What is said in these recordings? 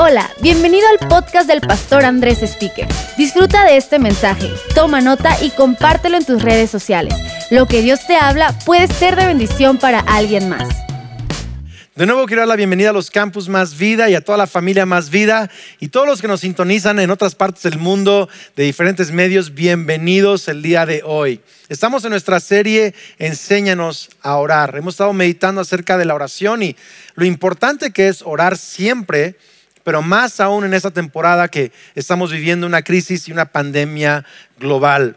Hola, bienvenido al podcast del pastor Andrés Speaker. Disfruta de este mensaje, toma nota y compártelo en tus redes sociales. Lo que Dios te habla puede ser de bendición para alguien más. De nuevo quiero dar la bienvenida a los campus Más Vida y a toda la familia Más Vida y todos los que nos sintonizan en otras partes del mundo de diferentes medios, bienvenidos el día de hoy. Estamos en nuestra serie Enséñanos a orar. Hemos estado meditando acerca de la oración y lo importante que es orar siempre pero más aún en esta temporada que estamos viviendo una crisis y una pandemia global.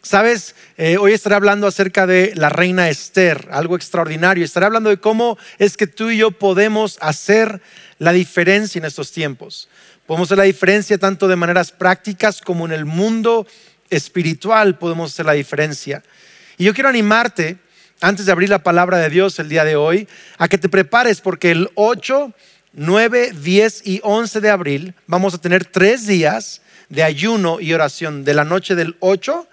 Sabes, eh, hoy estaré hablando acerca de la reina Esther, algo extraordinario. Estaré hablando de cómo es que tú y yo podemos hacer la diferencia en estos tiempos. Podemos hacer la diferencia tanto de maneras prácticas como en el mundo espiritual podemos hacer la diferencia. Y yo quiero animarte, antes de abrir la palabra de Dios el día de hoy, a que te prepares porque el 8 9, 10 y 11 de abril vamos a tener tres días de ayuno y oración, de la noche del 8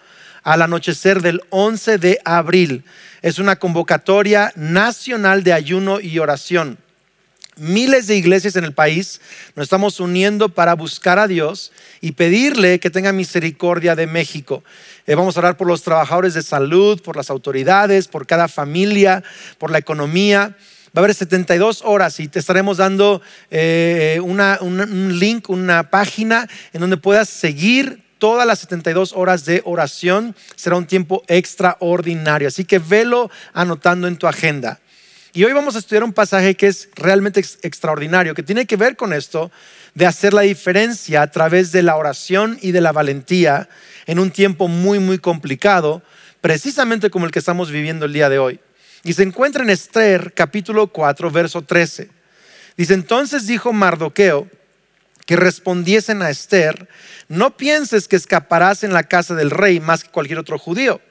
al anochecer del 11 de abril. Es una convocatoria nacional de ayuno y oración. Miles de iglesias en el país nos estamos uniendo para buscar a Dios y pedirle que tenga misericordia de México. Eh, vamos a orar por los trabajadores de salud, por las autoridades, por cada familia, por la economía. Va a haber 72 horas y te estaremos dando eh, un link, una página en donde puedas seguir todas las 72 horas de oración. Será un tiempo extraordinario. Así que velo anotando en tu agenda. Y hoy vamos a estudiar un pasaje que es realmente extraordinario, que tiene que ver con esto de hacer la diferencia a través de la oración y de la valentía en un tiempo muy, muy complicado, precisamente como el que estamos viviendo el día de hoy. Y se encuentra en Esther capítulo 4, verso 13. Dice, entonces dijo Mardoqueo que respondiesen a Esther, no pienses que escaparás en la casa del rey más que cualquier otro judío,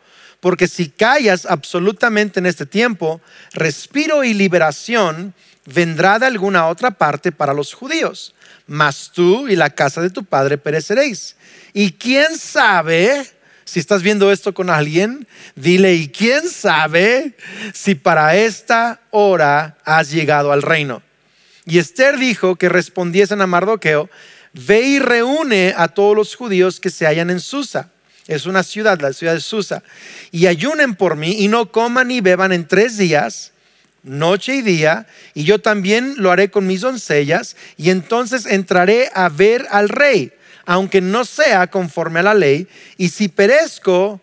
porque si callas absolutamente en este tiempo, respiro y liberación vendrá de alguna otra parte para los judíos, mas tú y la casa de tu padre pereceréis. Y quién sabe si estás viendo esto con alguien, dile, ¿y quién sabe si para esta hora has llegado al reino? Y Esther dijo que respondiesen a Mardoqueo, ve y reúne a todos los judíos que se hallan en Susa. Es una ciudad, la ciudad de Susa. Y ayunen por mí y no coman ni beban en tres días, noche y día, y yo también lo haré con mis doncellas, y entonces entraré a ver al rey aunque no sea conforme a la ley, y si perezco,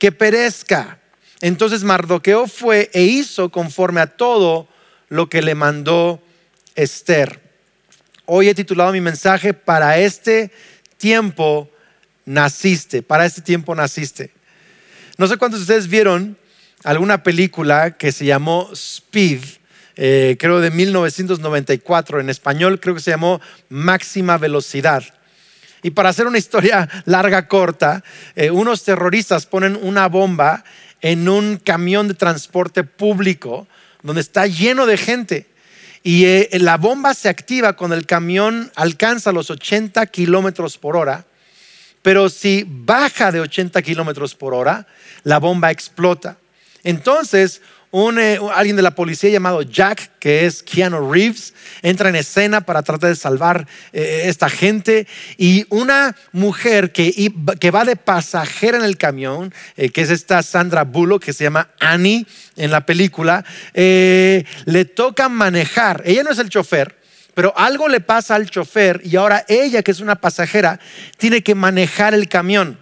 que perezca. Entonces Mardoqueo fue e hizo conforme a todo lo que le mandó Esther. Hoy he titulado mi mensaje, para este tiempo naciste, para este tiempo naciste. No sé cuántos de ustedes vieron alguna película que se llamó Speed, eh, creo de 1994, en español creo que se llamó Máxima Velocidad. Y para hacer una historia larga, corta, eh, unos terroristas ponen una bomba en un camión de transporte público donde está lleno de gente. Y eh, la bomba se activa cuando el camión alcanza los 80 kilómetros por hora. Pero si baja de 80 kilómetros por hora, la bomba explota. Entonces, eh, alguien de la policía llamado Jack, que es Keanu Reeves, entra en escena para tratar de salvar eh, esta gente. Y una mujer que, que, va de pasajera en el camión, eh, que es esta Sandra Bullock, que se llama Annie en la película, le toca manejar. Ella no es el chofer. Pero algo le pasa al chofer y ahora ella, que es una pasajera, tiene que manejar el camión.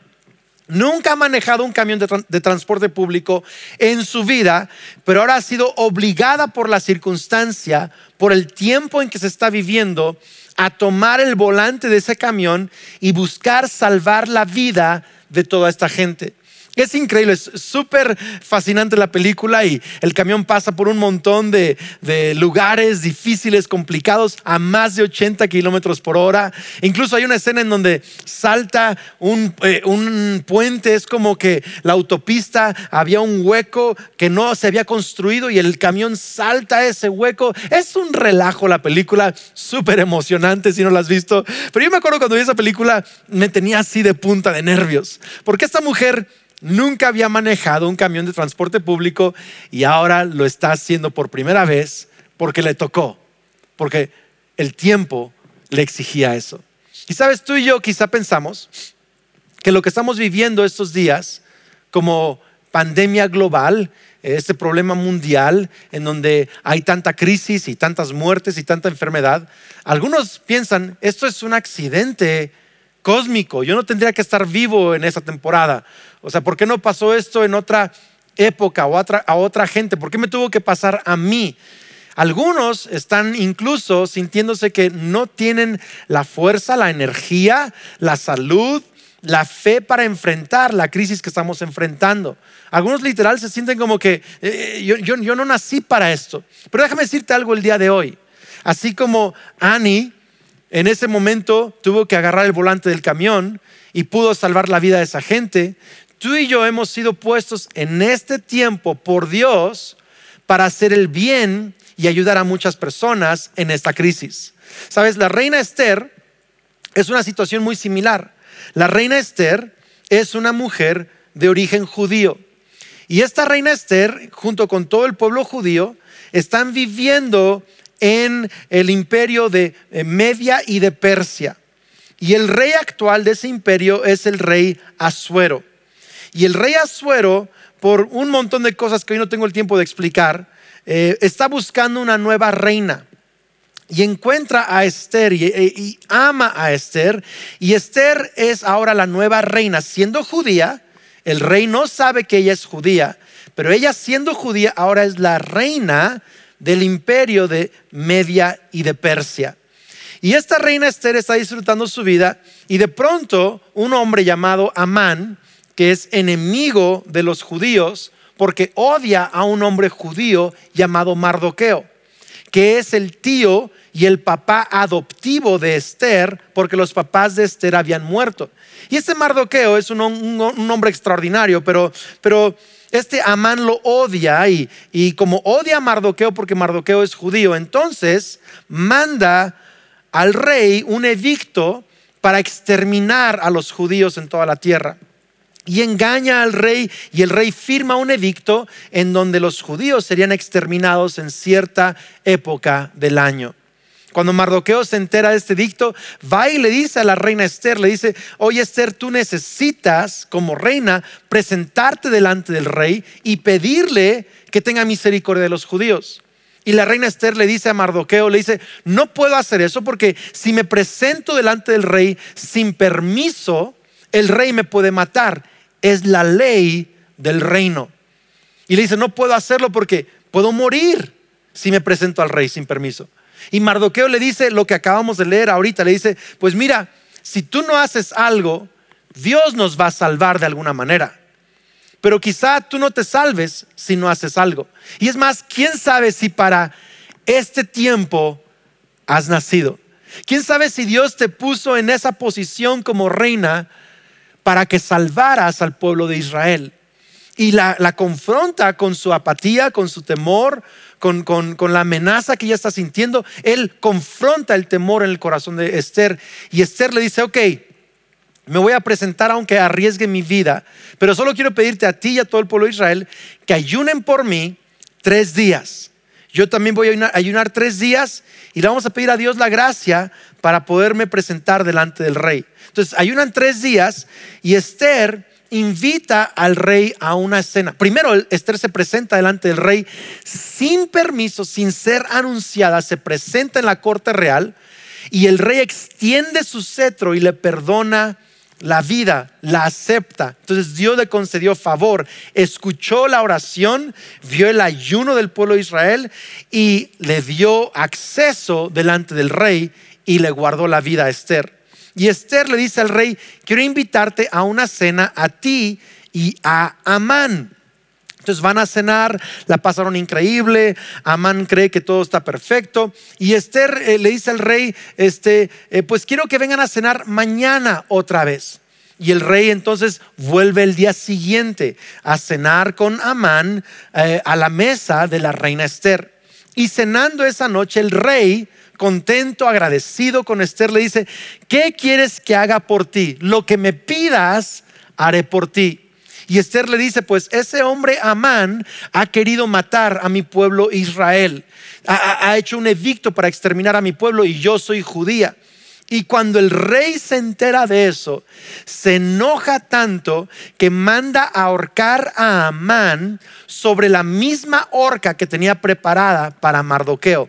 Nunca ha manejado un camión de, transporte público en su vida, pero ahora ha sido obligada por la circunstancia, por el tiempo en que se está viviendo, a tomar el volante de ese camión y buscar salvar la vida de toda esta gente. Es increíble, es súper fascinante la película y el camión pasa por un montón de, lugares difíciles, complicados, a más de 80 kilómetros por hora. Incluso hay una escena en donde salta un, eh, un puente, es como que la autopista había un hueco que no se había construido y el camión salta ese hueco. Es un relajo la película, súper emocionante si no la has visto. Pero yo me acuerdo cuando vi esa película, me tenía así de punta de nervios, porque esta mujer nunca había manejado un camión de transporte público y ahora lo está haciendo por primera vez porque le tocó, porque el tiempo le exigía eso. Y sabes, tú y yo quizá pensamos que lo que estamos viviendo estos días como pandemia global, este problema mundial en donde hay tanta crisis y tantas muertes y tanta enfermedad, algunos piensan, esto es un accidente cósmico, yo no tendría que estar vivo en esa temporada. O sea, ¿por qué no pasó esto en otra época o a otra, gente? ¿Por qué me tuvo que pasar a mí? Algunos están incluso sintiéndose que no tienen la fuerza, la energía, la salud, la fe para enfrentar la crisis que estamos enfrentando. Algunos literal se sienten como que eh, yo, yo no nací para esto. Pero déjame decirte algo el día de hoy. Así como Annie en ese momento tuvo que agarrar el volante del camión y pudo salvar la vida de esa gente, tú y yo hemos sido puestos en este tiempo por Dios para hacer el bien y ayudar a muchas personas en esta crisis. Sabes, la reina Esther es una situación muy similar. La reina Esther es una mujer de origen judío. Y esta reina Esther, junto con todo el pueblo judío, están viviendo en el imperio de eh, Media y de Persia. Y el rey actual de ese imperio es el rey Asuero. Y el rey Asuero, por un montón de cosas que hoy no tengo el tiempo de explicar, eh, está buscando una nueva reina. Y encuentra a Esther y, eh, y ama a Esther. Y Esther es ahora la nueva reina. Siendo judía, el rey no sabe que ella es judía, pero ella siendo judía ahora es la reina del imperio de Media y de Persia. Y esta reina Esther está disfrutando su vida y de pronto un hombre llamado Amán, que es enemigo de los judíos, porque odia a un hombre judío llamado Mardoqueo, que es el tío y el papá adoptivo de Esther, porque los papás de Esther habían muerto. Y este Mardoqueo es un, hombre extraordinario, pero, pero este Amán lo odia y, y como odia a Mardoqueo porque Mardoqueo es judío, entonces manda al rey un edicto para exterminar a los judíos en toda la tierra. Y engaña al rey y el rey firma un edicto en donde los judíos serían exterminados en cierta época del año. Cuando Mardoqueo se entera de este dicto, va y le dice a la reina Esther, le dice, oye Esther, tú necesitas como reina presentarte delante del rey y pedirle que tenga misericordia de los judíos. Y la reina Esther le dice a Mardoqueo, le dice, no puedo hacer eso porque si me presento delante del rey sin permiso, el rey me puede matar. Es la ley del reino. Y le dice, no puedo hacerlo porque puedo morir si me presento al rey sin permiso. Y Mardoqueo le dice lo que acabamos de leer ahorita, le dice, pues mira, si tú no haces algo, Dios nos va a salvar de alguna manera. Pero quizá tú no te salves si no haces algo. Y es más, ¿quién sabe si para este tiempo has nacido? ¿Quién sabe si Dios te puso en esa posición como reina para que salvaras al pueblo de Israel? Y la, confronta con su apatía, con su temor, con, la amenaza que ella está sintiendo, él confronta el temor en el corazón de Esther. Y Esther le dice, ok, me voy a presentar aunque arriesgue mi vida, pero solo quiero pedirte a ti y a todo el pueblo de Israel que ayunen por mí tres días. Yo también voy a ayunar, tres días y le vamos a pedir a Dios la gracia para poderme presentar delante del rey. Entonces, ayunan tres días y Esther invita al rey a una cena. Primero, Esther se presenta delante del rey sin permiso, sin ser anunciada, se presenta en la corte real y el rey extiende su cetro y le perdona la vida, la acepta. Entonces Dios le concedió favor, escuchó la oración, vio el ayuno del pueblo de Israel y le dio acceso delante del rey y le guardó la vida a Esther. Y Esther le dice al rey, quiero invitarte a una cena a ti y a Amán. Entonces van a cenar, la pasaron increíble, Amán cree que todo está perfecto y Esther eh, le dice al rey, este, eh, pues quiero que vengan a cenar mañana otra vez. Y el rey entonces vuelve el día siguiente a cenar con Amán eh, a la mesa de la reina Esther. Y cenando esa noche el rey contento, agradecido con Esther, le dice, ¿qué quieres que haga por ti? Lo que me pidas, haré por ti. Y Esther le dice, pues ese hombre Amán ha querido matar a mi pueblo Israel. Ha, hecho un edicto para exterminar a mi pueblo y yo soy judía. Y cuando el rey se entera de eso, se enoja tanto que manda a ahorcar a Amán sobre la misma horca que tenía preparada para Mardoqueo.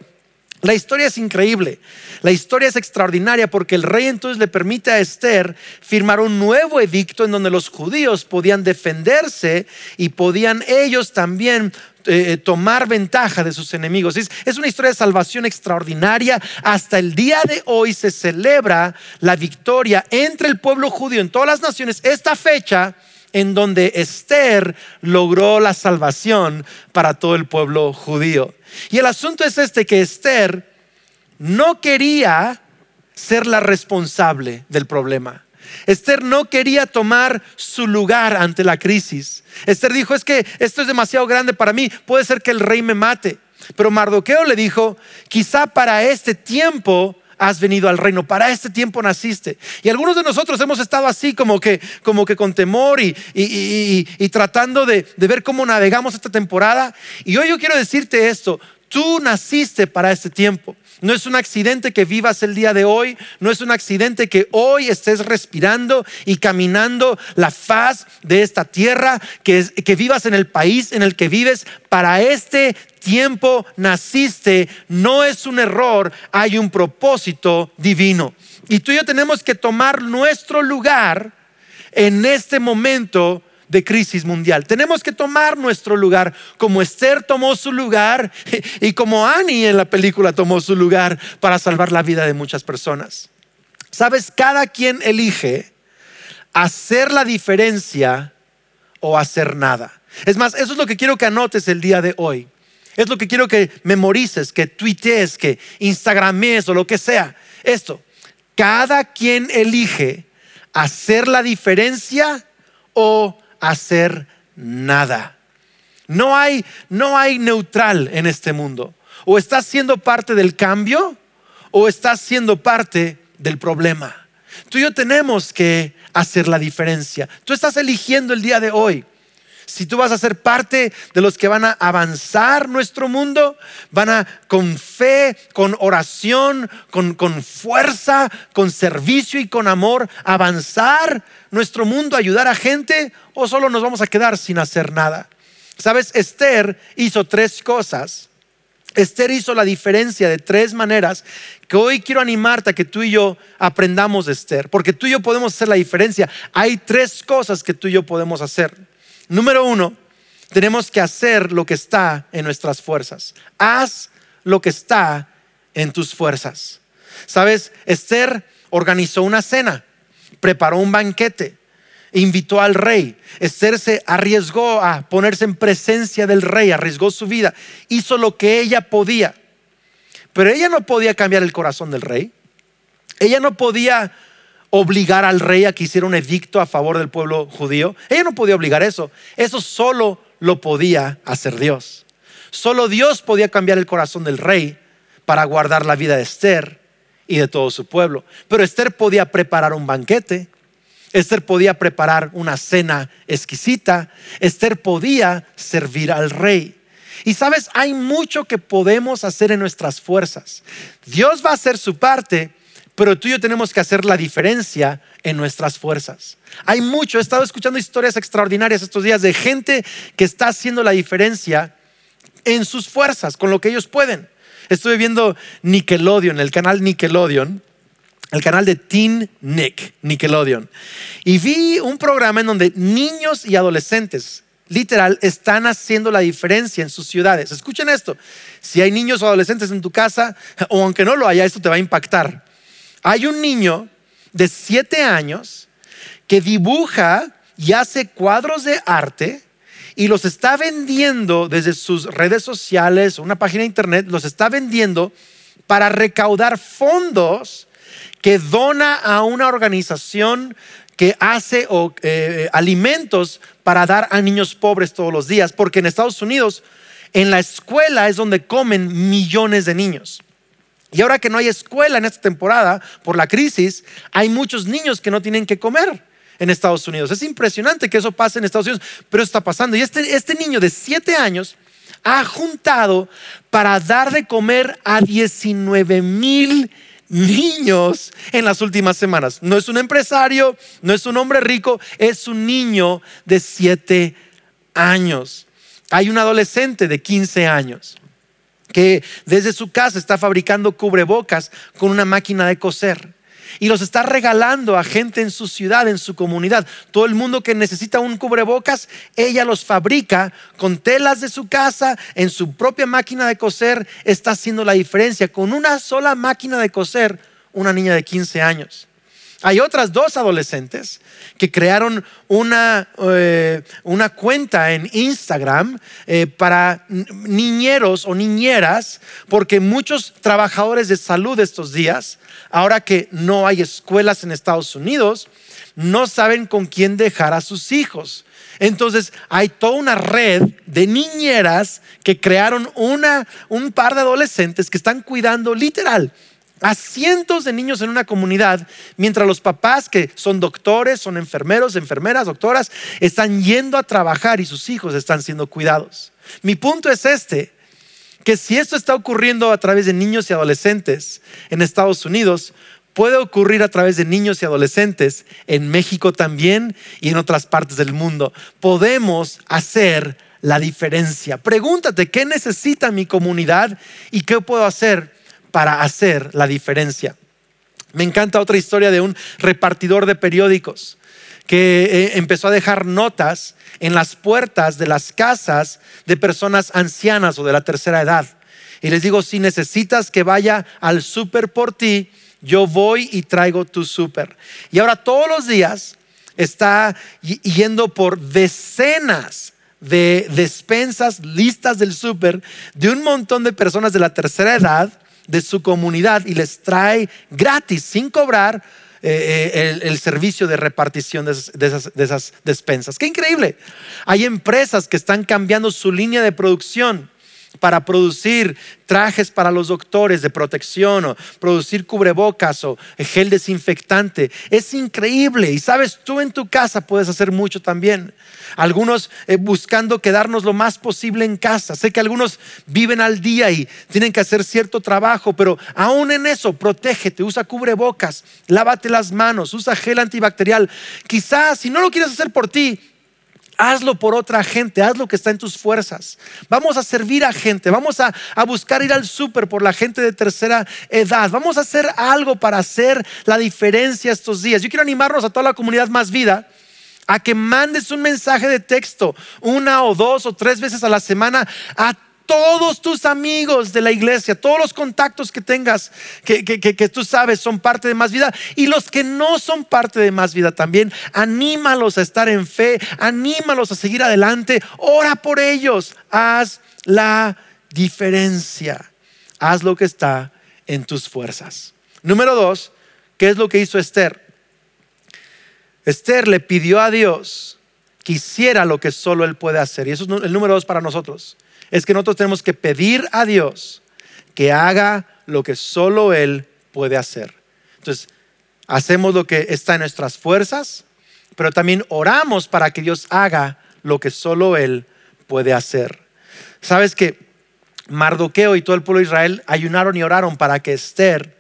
La historia es increíble, la historia es extraordinaria porque el rey entonces le permite a Esther firmar un nuevo edicto en donde los judíos podían defenderse y podían ellos también eh, tomar ventaja de sus enemigos. Es una historia de salvación extraordinaria. Hasta el día de hoy se celebra la victoria entre el pueblo judío en todas las naciones. Esta fecha en donde Esther logró la salvación para todo el pueblo judío. Y el asunto es este, que Esther no quería ser la responsable del problema. Esther no quería tomar su lugar ante la crisis. Esther dijo, es que esto es demasiado grande para mí, puede ser que el rey me mate. Pero Mardoqueo le dijo, quizá para este tiempo has venido al reino, para este tiempo naciste. Y algunos de nosotros hemos estado así como que, como que con temor y, y, tratando de, de ver cómo navegamos esta temporada. Y hoy yo quiero decirte esto, tú naciste para este tiempo. No es un accidente que vivas el día de hoy, no es un accidente que hoy estés respirando y caminando la faz de esta tierra, que, que vivas en el país en el que vives. Para este tiempo naciste, no es un error, hay un propósito divino. Y tú y yo tenemos que tomar nuestro lugar en este momento de crisis mundial. Tenemos que tomar nuestro lugar, como Esther tomó su lugar y como Annie en la película tomó su lugar para salvar la vida de muchas personas. Sabes, cada quien elige hacer la diferencia o hacer nada. Es más, eso es lo que quiero que anotes el día de hoy. Es lo que quiero que memorices, que tuitees, que instagrames o lo que sea. Esto, cada quien elige hacer la diferencia o hacer nada. No hay, no hay neutral en este mundo. O estás siendo parte del cambio o estás siendo parte del problema. Tú y yo tenemos que hacer la diferencia. Tú estás eligiendo el día de hoy si tú vas a ser parte de los que van a avanzar nuestro mundo, van a con fe, con oración, con, con fuerza, con servicio y con amor avanzar nuestro mundo, ayudar a gente, o solo nos vamos a quedar sin hacer nada. Sabes, Esther hizo tres cosas. Esther hizo la diferencia de tres maneras que hoy quiero animarte a que tú y yo aprendamos de Esther, porque tú y yo podemos hacer la diferencia. Hay tres cosas que tú y yo podemos hacer. Número uno, tenemos que hacer lo que está en nuestras fuerzas. Haz lo que está en tus fuerzas. Sabes, Esther organizó una cena, preparó un banquete, invitó al rey. Esther se arriesgó a ponerse en presencia del rey, arriesgó su vida, hizo lo que ella podía. Pero ella no podía cambiar el corazón del rey. Ella no podía obligar al rey a que hiciera un edicto a favor del pueblo judío. Ella no podía obligar eso. Eso solo lo podía hacer Dios. Solo Dios podía cambiar el corazón del rey para guardar la vida de Esther y de todo su pueblo. Pero Esther podía preparar un banquete. Esther podía preparar una cena exquisita. Esther podía servir al rey. Y sabes, hay mucho que podemos hacer en nuestras fuerzas. Dios va a hacer su parte pero tú y yo tenemos que hacer la diferencia en nuestras fuerzas. Hay mucho, he estado escuchando historias extraordinarias estos días de gente que está haciendo la diferencia en sus fuerzas, con lo que ellos pueden. Estuve viendo Nickelodeon, el canal Nickelodeon, el canal de Teen Nick, Nickelodeon, y vi un programa en donde niños y adolescentes, literal, están haciendo la diferencia en sus ciudades. Escuchen esto, si hay niños o adolescentes en tu casa, o aunque no lo haya, esto te va a impactar hay un niño de siete años que dibuja y hace cuadros de arte y los está vendiendo desde sus redes sociales, una página de internet, los está vendiendo para recaudar fondos que dona a una organización que hace eh, alimentos para dar a niños pobres todos los días, porque en Estados Unidos, en la escuela es donde comen millones de niños. Y ahora que no hay escuela en esta temporada por la crisis, hay muchos niños que no tienen que comer en Estados Unidos. Es impresionante que eso pase en Estados Unidos, pero está pasando. Y este, este niño de 7 años ha juntado para dar de comer a 19 mil niños en las últimas semanas. No es un empresario, no es un hombre rico, es un niño de 7 años. Hay un adolescente de 15 años que desde su casa está fabricando cubrebocas con una máquina de coser y los está regalando a gente en su ciudad, en su comunidad. Todo el mundo que necesita un cubrebocas, ella los fabrica con telas de su casa, en su propia máquina de coser, está haciendo la diferencia. Con una sola máquina de coser, una niña de 15 años. Hay otras dos adolescentes que crearon una, eh, una cuenta en Instagram eh, para niñeros o niñeras, porque muchos trabajadores de salud estos días, ahora que no hay escuelas en Estados Unidos, no saben con quién dejar a sus hijos. Entonces hay toda una red de niñeras que crearon una, un par de adolescentes que están cuidando literal a cientos de niños en una comunidad, mientras los papás que son doctores, son enfermeros, enfermeras, doctoras, están yendo a trabajar y sus hijos están siendo cuidados. Mi punto es este, que si esto está ocurriendo a través de niños y adolescentes en Estados Unidos, puede ocurrir a través de niños y adolescentes en México también y en otras partes del mundo. Podemos hacer la diferencia. Pregúntate, ¿qué necesita mi comunidad y qué puedo hacer para hacer la diferencia. Me encanta otra historia de un repartidor de periódicos que eh, empezó a dejar notas en las puertas de las casas de personas ancianas o de la tercera edad. Y les digo, si necesitas que vaya al súper por ti, yo voy y traigo tu súper. Y ahora todos los días está yendo por decenas de despensas, listas del súper, de un montón de personas de la tercera edad de su comunidad y les trae gratis, sin cobrar, eh, eh, el, servicio de repartición de esas, de esas despensas. Qué increíble. Hay empresas que están cambiando su línea de producción para producir trajes para los doctores de protección o producir cubrebocas o gel desinfectante. Es increíble y sabes, tú en tu casa puedes hacer mucho también. Algunos eh, buscando quedarnos lo más posible en casa. Sé que algunos viven al día y tienen que hacer cierto trabajo, pero aún en eso, protégete, usa cubrebocas, lávate las manos, usa gel antibacterial. Quizás si no lo quieres hacer por ti, Hazlo por otra gente, haz lo que está en tus fuerzas. Vamos a servir a gente, vamos a, buscar ir al súper por la gente de tercera edad. Vamos a hacer algo para hacer la diferencia estos días. Yo quiero animarnos a toda la comunidad más vida a que mandes un mensaje de texto una o dos o tres veces a la semana a todos tus amigos de la iglesia, todos los contactos que tengas, que, tú sabes son parte de más vida, y los que no son parte de más vida también, anímalos a estar en fe, anímalos a seguir adelante, ora por ellos, haz la diferencia, haz lo que está en tus fuerzas. Número dos, ¿qué es lo que hizo Esther? Esther le pidió a Dios que hiciera lo que solo Él puede hacer, y eso es el número dos para nosotros es que nosotros tenemos que pedir a Dios que haga lo que solo Él puede hacer. Entonces, hacemos lo que está en nuestras fuerzas, pero también oramos para que Dios haga lo que solo Él puede hacer. Sabes que Mardoqueo y todo el pueblo de Israel ayunaron y oraron para que Esther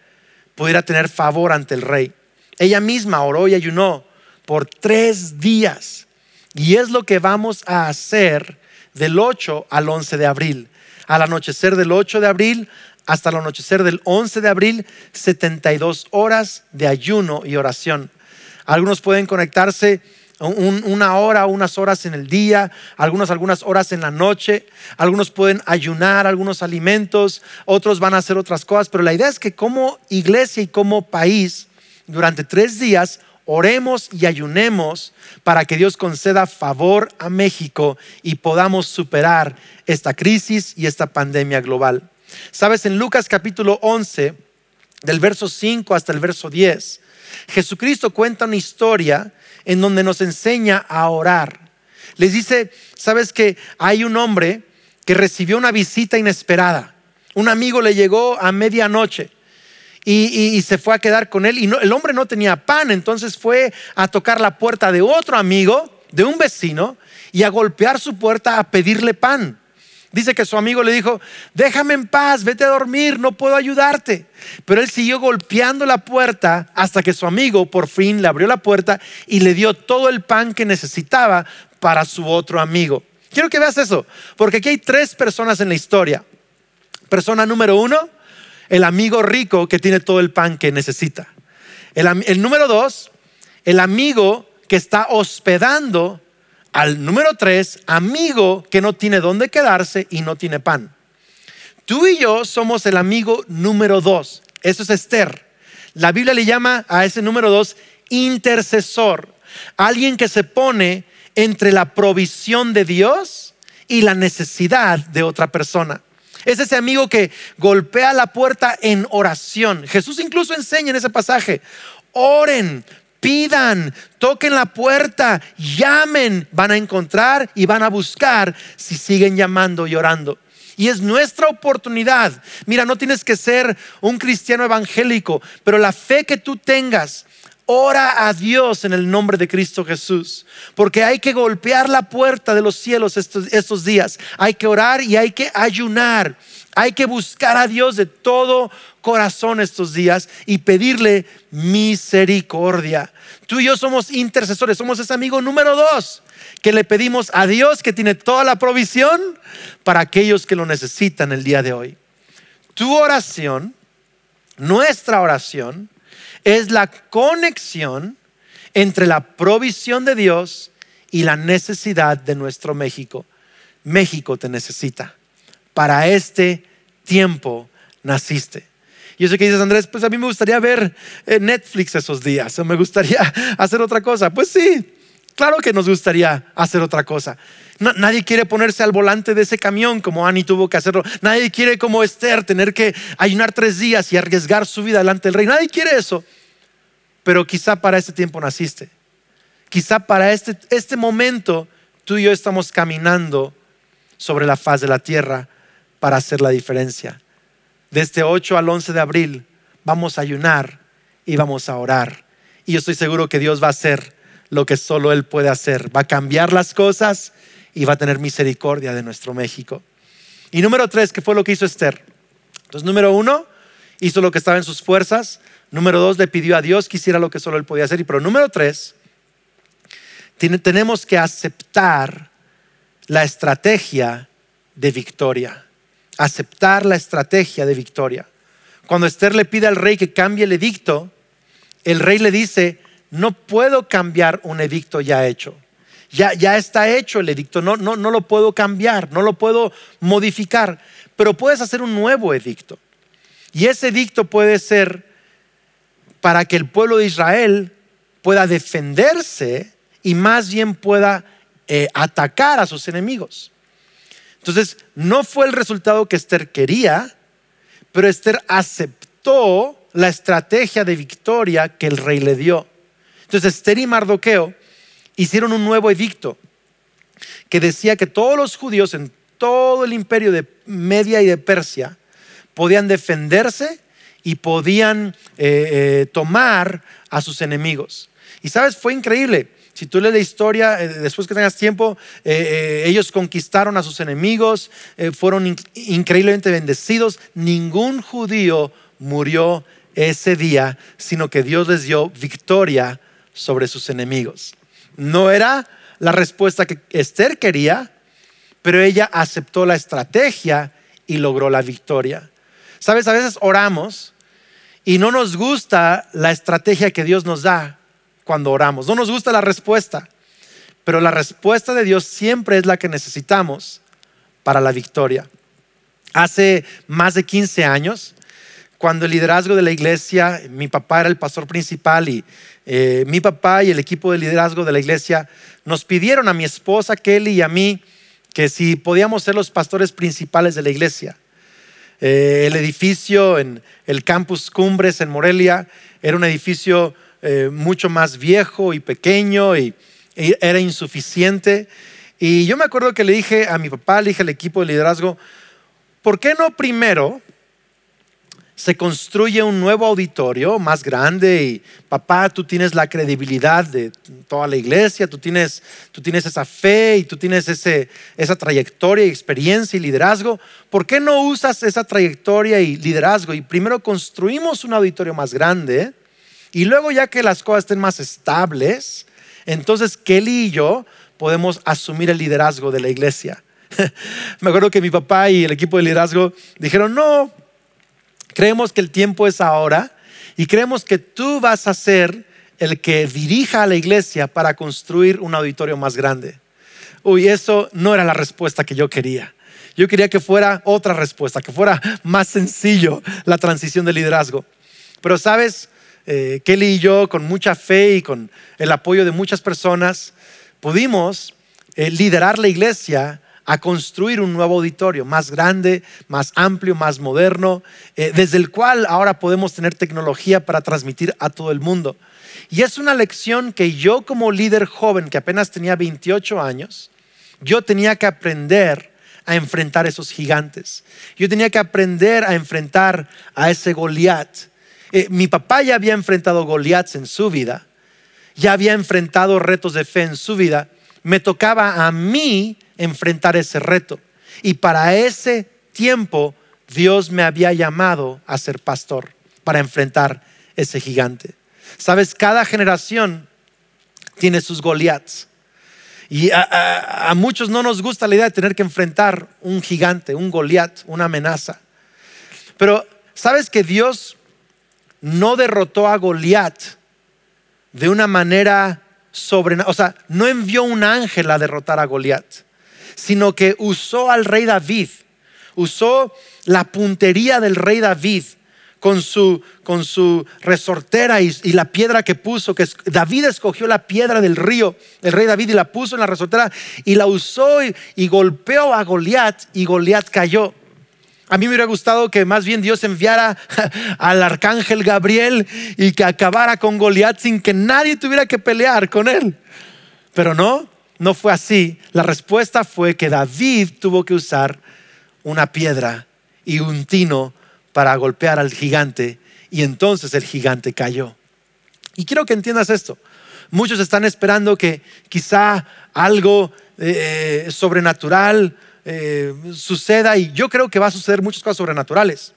pudiera tener favor ante el rey. Ella misma oró y ayunó por tres días. Y es lo que vamos a hacer del 8 al 11 de abril. Al anochecer del 8 de abril hasta el anochecer del 11 de abril, 72 horas de ayuno y oración. Algunos pueden conectarse una hora, unas horas en el día, algunos algunas horas en la noche, algunos pueden ayunar algunos alimentos, otros van a hacer otras cosas, pero la idea es que como iglesia y como país, durante tres días, oremos y ayunemos para que Dios conceda favor a México y podamos superar esta crisis y esta pandemia global. Sabes, en Lucas capítulo 11, del verso 5 hasta el verso 10, Jesucristo cuenta una historia en donde nos enseña a orar. Les dice, sabes que hay un hombre que recibió una visita inesperada. Un amigo le llegó a medianoche y, se fue a quedar con él. Y el hombre no tenía pan, entonces fue a tocar la puerta de otro amigo, de un vecino, y a golpear su puerta a pedirle pan. Dice que su amigo le dijo, déjame en paz, vete a dormir, no puedo ayudarte. Pero él siguió golpeando la puerta hasta que su amigo por fin le abrió la puerta y le dio todo el pan que necesitaba para su otro amigo. Quiero que veas eso, porque aquí hay tres personas en la historia. Persona número uno, el amigo rico que tiene todo el pan que necesita. El, número dos, el amigo que está hospedando al número tres, amigo que no tiene dónde quedarse y no tiene pan. Tú y yo somos el amigo número dos. Eso es Esther. La Biblia le llama a ese número dos intercesor. Alguien que se pone entre la provisión de Dios y la necesidad de otra persona. Es ese amigo que golpea la puerta en oración. Jesús incluso enseña en ese pasaje, oren, pidan, toquen la puerta, llamen, van a encontrar y van a buscar si siguen llamando y orando. Y es nuestra oportunidad. Mira, no tienes que ser un cristiano evangélico, pero la fe que tú tengas, ora a Dios en el nombre de Cristo Jesús. Porque hay que golpear la puerta de los cielos estos, estos días. Hay que orar y hay que ayunar. Hay que buscar a Dios de todo corazón estos días y pedirle misericordia. Tú y yo somos intercesores, somos ese amigo número dos que le pedimos a Dios que tiene toda la provisión para aquellos que lo necesitan el día de hoy. Tu oración, nuestra oración, es la conexión entre la provisión de Dios y la necesidad de nuestro México. México te necesita. Para este tiempo naciste. Yo sé que dices, Andrés, pues a mí me gustaría ver eh, Netflix esos días, o me gustaría hacer otra cosa. Pues sí, claro que nos gustaría hacer otra cosa. nadie quiere ponerse al volante de ese camión como Annie tuvo que hacerlo. Nadie quiere como Esther tener que ayunar tres días y arriesgar su vida delante del rey. Nadie quiere eso. Pero quizá para este tiempo naciste. Quizá para este, este momento tú y yo estamos caminando sobre la faz de la tierra para hacer la diferencia de este 8 al 11 de abril vamos a ayunar y vamos a orar. Y yo estoy seguro que Dios va a hacer lo que solo Él puede hacer. Va a cambiar las cosas y va a tener misericordia de nuestro México. Y número tres, ¿qué fue lo que hizo Esther? Entonces, número uno, hizo lo que estaba en sus fuerzas. Número dos, le pidió a Dios que hiciera lo que solo Él podía hacer. Pero número tres, tenemos que aceptar la estrategia de victoria aceptar la estrategia de victoria. Cuando Esther le pide al rey que cambie el edicto, el rey le dice, no puedo cambiar un edicto ya hecho. Ya, está hecho el edicto, no lo puedo cambiar, no lo puedo modificar, pero puedes hacer un nuevo edicto. Y ese edicto puede ser para que el pueblo de Israel pueda defenderse y más bien pueda eh, atacar a sus enemigos. Entonces, no fue el resultado que Esther quería, pero Esther aceptó la estrategia de victoria que el rey le dio. Entonces, Esther y Mardoqueo hicieron un nuevo edicto que decía que todos los judíos en todo el imperio de Media y de Persia podían defenderse y podían eh, eh, tomar a sus enemigos. Y sabes, fue increíble. Si tú lees la historia, eh, después que tengas tiempo, ellos conquistaron a sus enemigos, fueron increíblemente bendecidos. Ningún judío murió ese día, sino que Dios les dio victoria sobre sus enemigos. No era la respuesta que Esther quería, pero ella aceptó la estrategia y logró la victoria. Sabes, a veces oramos y no nos gusta la estrategia que Dios nos da cuando oramos. No nos gusta la respuesta, pero la respuesta de Dios siempre es la que necesitamos para la victoria. Hace más de 15 años, cuando el liderazgo de la iglesia, mi papá era el pastor principal y eh, mi papá y el equipo de liderazgo de la iglesia nos pidieron a mi esposa Kelly y a mí que si podíamos ser los pastores principales de la iglesia. Eh, el edificio en el campus Cumbres en Morelia era un edificio eh, mucho más viejo y pequeño y, era insuficiente. Y yo me acuerdo que le dije a mi papá, le dije al equipo de liderazgo, ¿por qué no primero se construye un nuevo auditorio más grande y papá, tú tienes la credibilidad de toda la iglesia, tú tienes, tú tienes esa fe y tú tienes ese, esa trayectoria y experiencia y liderazgo. ¿Por qué no usas esa trayectoria y liderazgo y primero construimos un auditorio más grande y luego ya que las cosas estén más estables, entonces Kelly y yo podemos asumir el liderazgo de la iglesia? Me acuerdo que mi papá y el equipo de liderazgo dijeron, no, Creemos que el tiempo es ahora y creemos que tú vas a ser el que dirija a la iglesia para construir un auditorio más grande. Uy, eso no era la respuesta que yo quería. Yo quería que fuera otra respuesta, que fuera más sencillo la transición de liderazgo. Pero sabes, eh, Kelly y yo, con mucha fe y con el apoyo de muchas personas, pudimos eh, liderar la iglesia a construir un nuevo auditorio más grande, más amplio, más moderno, eh, desde el cual ahora podemos tener tecnología para transmitir a todo el mundo. Y es una lección que yo como líder joven, que apenas tenía 28 años, yo tenía que aprender a enfrentar esos gigantes. Yo tenía que aprender a enfrentar a ese Goliat. Eh, mi papá ya había enfrentado Goliats en su vida, ya había enfrentado retos de fe en su vida. Me tocaba a mí enfrentar ese reto. Y para ese tiempo Dios me había llamado a ser pastor para enfrentar ese gigante. Sabes, cada generación tiene sus Goliaths. Y a, muchos no nos gusta la idea de tener que enfrentar un gigante, un Goliat, una amenaza. Pero sabes que Dios no derrotó a Goliat de una manera sobrenatural. O sea, no envió un ángel a derrotar a Goliat sino que usó al rey David, usó la puntería del rey David con su, con su resortera y, la piedra que puso, que David escogió la piedra del río, el rey David, y la puso en la resortera y la usó y, y golpeó a Goliat y Goliat cayó. A mí me hubiera gustado que más bien Dios enviara al arcángel Gabriel y que acabara con Goliat sin que nadie tuviera que pelear con él. Pero no, no fue así. La respuesta fue que David tuvo que usar una piedra y un tino para golpear al gigante y entonces el gigante cayó. Y quiero que entiendas esto. Muchos están esperando que quizá algo eh, sobrenatural eh, suceda y yo creo que va a suceder muchas cosas sobrenaturales.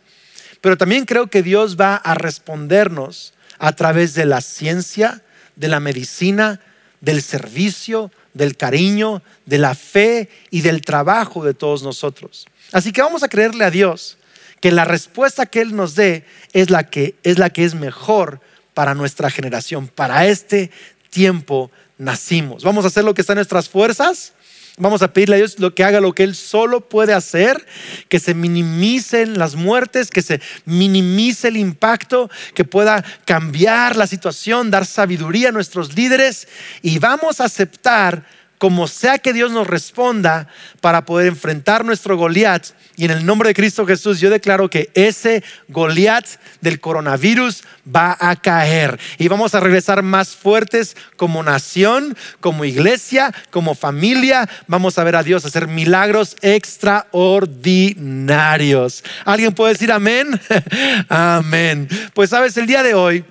Pero también creo que Dios va a respondernos a través de la ciencia, de la medicina, del servicio, del cariño, de la fe y del trabajo de todos nosotros. Así que vamos a creerle a Dios que la respuesta que Él nos dé es la que es, la que es mejor para nuestra generación. Para este tiempo nacimos. Vamos a hacer lo que está en nuestras fuerzas Vamos a pedirle a Dios lo que haga lo que Él solo puede hacer, que se minimicen las muertes, que se minimice el impacto, que pueda cambiar la situación, dar sabiduría a nuestros líderes. Y vamos a aceptar como sea que Dios nos responda para poder enfrentar nuestro Goliat. Y en el nombre de Cristo Jesús yo declaro que ese Goliat del coronavirus va a caer. Y vamos a regresar más fuertes como nación, como iglesia, como familia. Vamos a ver a Dios hacer milagros extraordinarios. ¿Alguien puede decir amén? amén. Pues sabes, el día de hoy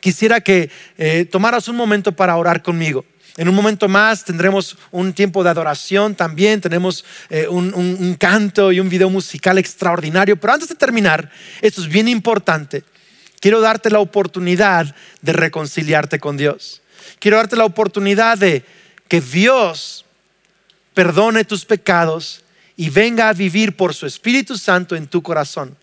quisiera que eh, tomaras un momento para orar conmigo. En un momento más tendremos un tiempo de adoración también, tenemos eh, un, canto y un video musical extraordinario. Pero antes de terminar, esto es bien importante. Quiero darte la oportunidad de reconciliarte con Dios. Quiero darte la oportunidad de que Dios perdone tus pecados y venga a vivir por su Espíritu Santo en tu corazón.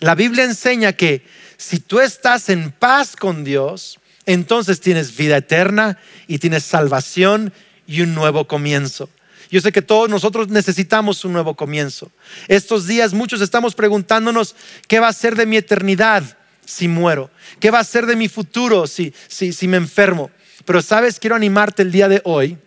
La Biblia enseña que si tú estás en paz con Dios, entonces tienes vida eterna y tienes salvación y un nuevo comienzo. Yo sé que todos nosotros necesitamos un nuevo comienzo. Estos días muchos estamos preguntándonos, ¿qué va a ser de mi eternidad si muero? ¿Qué va a ser de mi futuro si, si me enfermo? Pero sabes, quiero animarte el día de hoy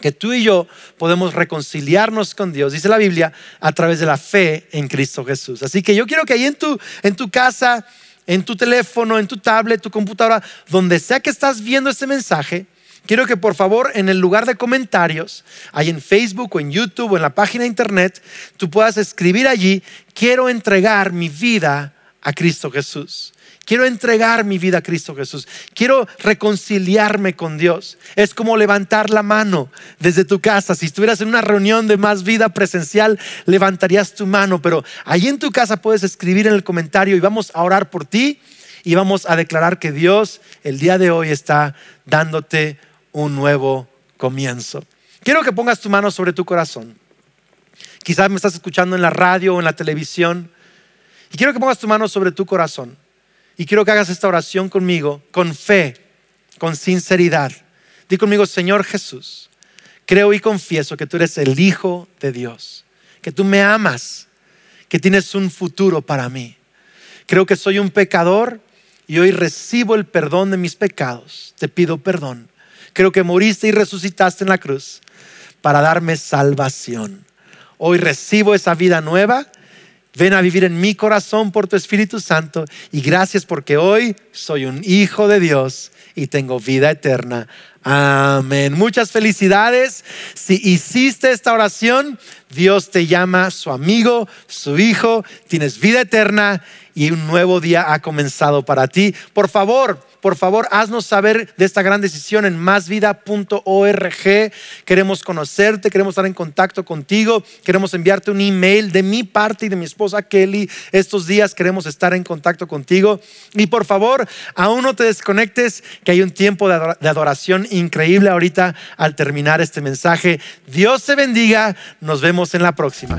que tú y yo podemos reconciliarnos con Dios, dice la Biblia, a través de la fe en Cristo Jesús. Así que yo quiero que ahí en tu, en tu casa en tu teléfono, en tu tablet, tu computadora, donde sea que estás viendo este mensaje, quiero que por favor en el lugar de comentarios, ahí en Facebook o en YouTube o en la página de internet, tú puedas escribir allí, quiero entregar mi vida a Cristo Jesús. Quiero entregar mi vida a Cristo Jesús. Quiero reconciliarme con Dios. Es como levantar la mano desde tu casa. Si estuvieras en una reunión de más vida presencial, levantarías tu mano. Pero ahí en tu casa puedes escribir en el comentario y vamos a orar por ti y vamos a declarar que Dios el día de hoy está dándote un nuevo comienzo. Quiero que pongas tu mano sobre tu corazón. Quizás me estás escuchando en la radio o en la televisión. Y quiero que pongas tu mano sobre tu corazón. Y quiero que hagas esta oración conmigo, con fe, con sinceridad. Di conmigo, Señor Jesús, creo y confieso que tú eres el Hijo de Dios, que tú me amas, que tienes un futuro para mí. Creo que soy un pecador y hoy recibo el perdón de mis pecados. Te pido perdón. Creo que moriste y resucitaste en la cruz para darme salvación. Hoy recibo esa vida nueva Ven a vivir en mi corazón por tu Espíritu Santo y gracias porque hoy soy un hijo de Dios y tengo vida eterna. Amén. Muchas felicidades. Si hiciste esta oración, Dios te llama su amigo, su hijo, tienes vida eterna y un nuevo día ha comenzado para ti. Por favor, por favor, haznos saber de esta gran decisión en másvida.org. Queremos conocerte, queremos estar en contacto contigo, queremos enviarte un email de mi parte y de mi esposa Kelly. Estos días queremos estar en contacto contigo. Y por favor, aún no te desconectes, que hay un tiempo de adoración increíble ahorita al terminar este mensaje. Dios te bendiga. Nos vemos en la próxima.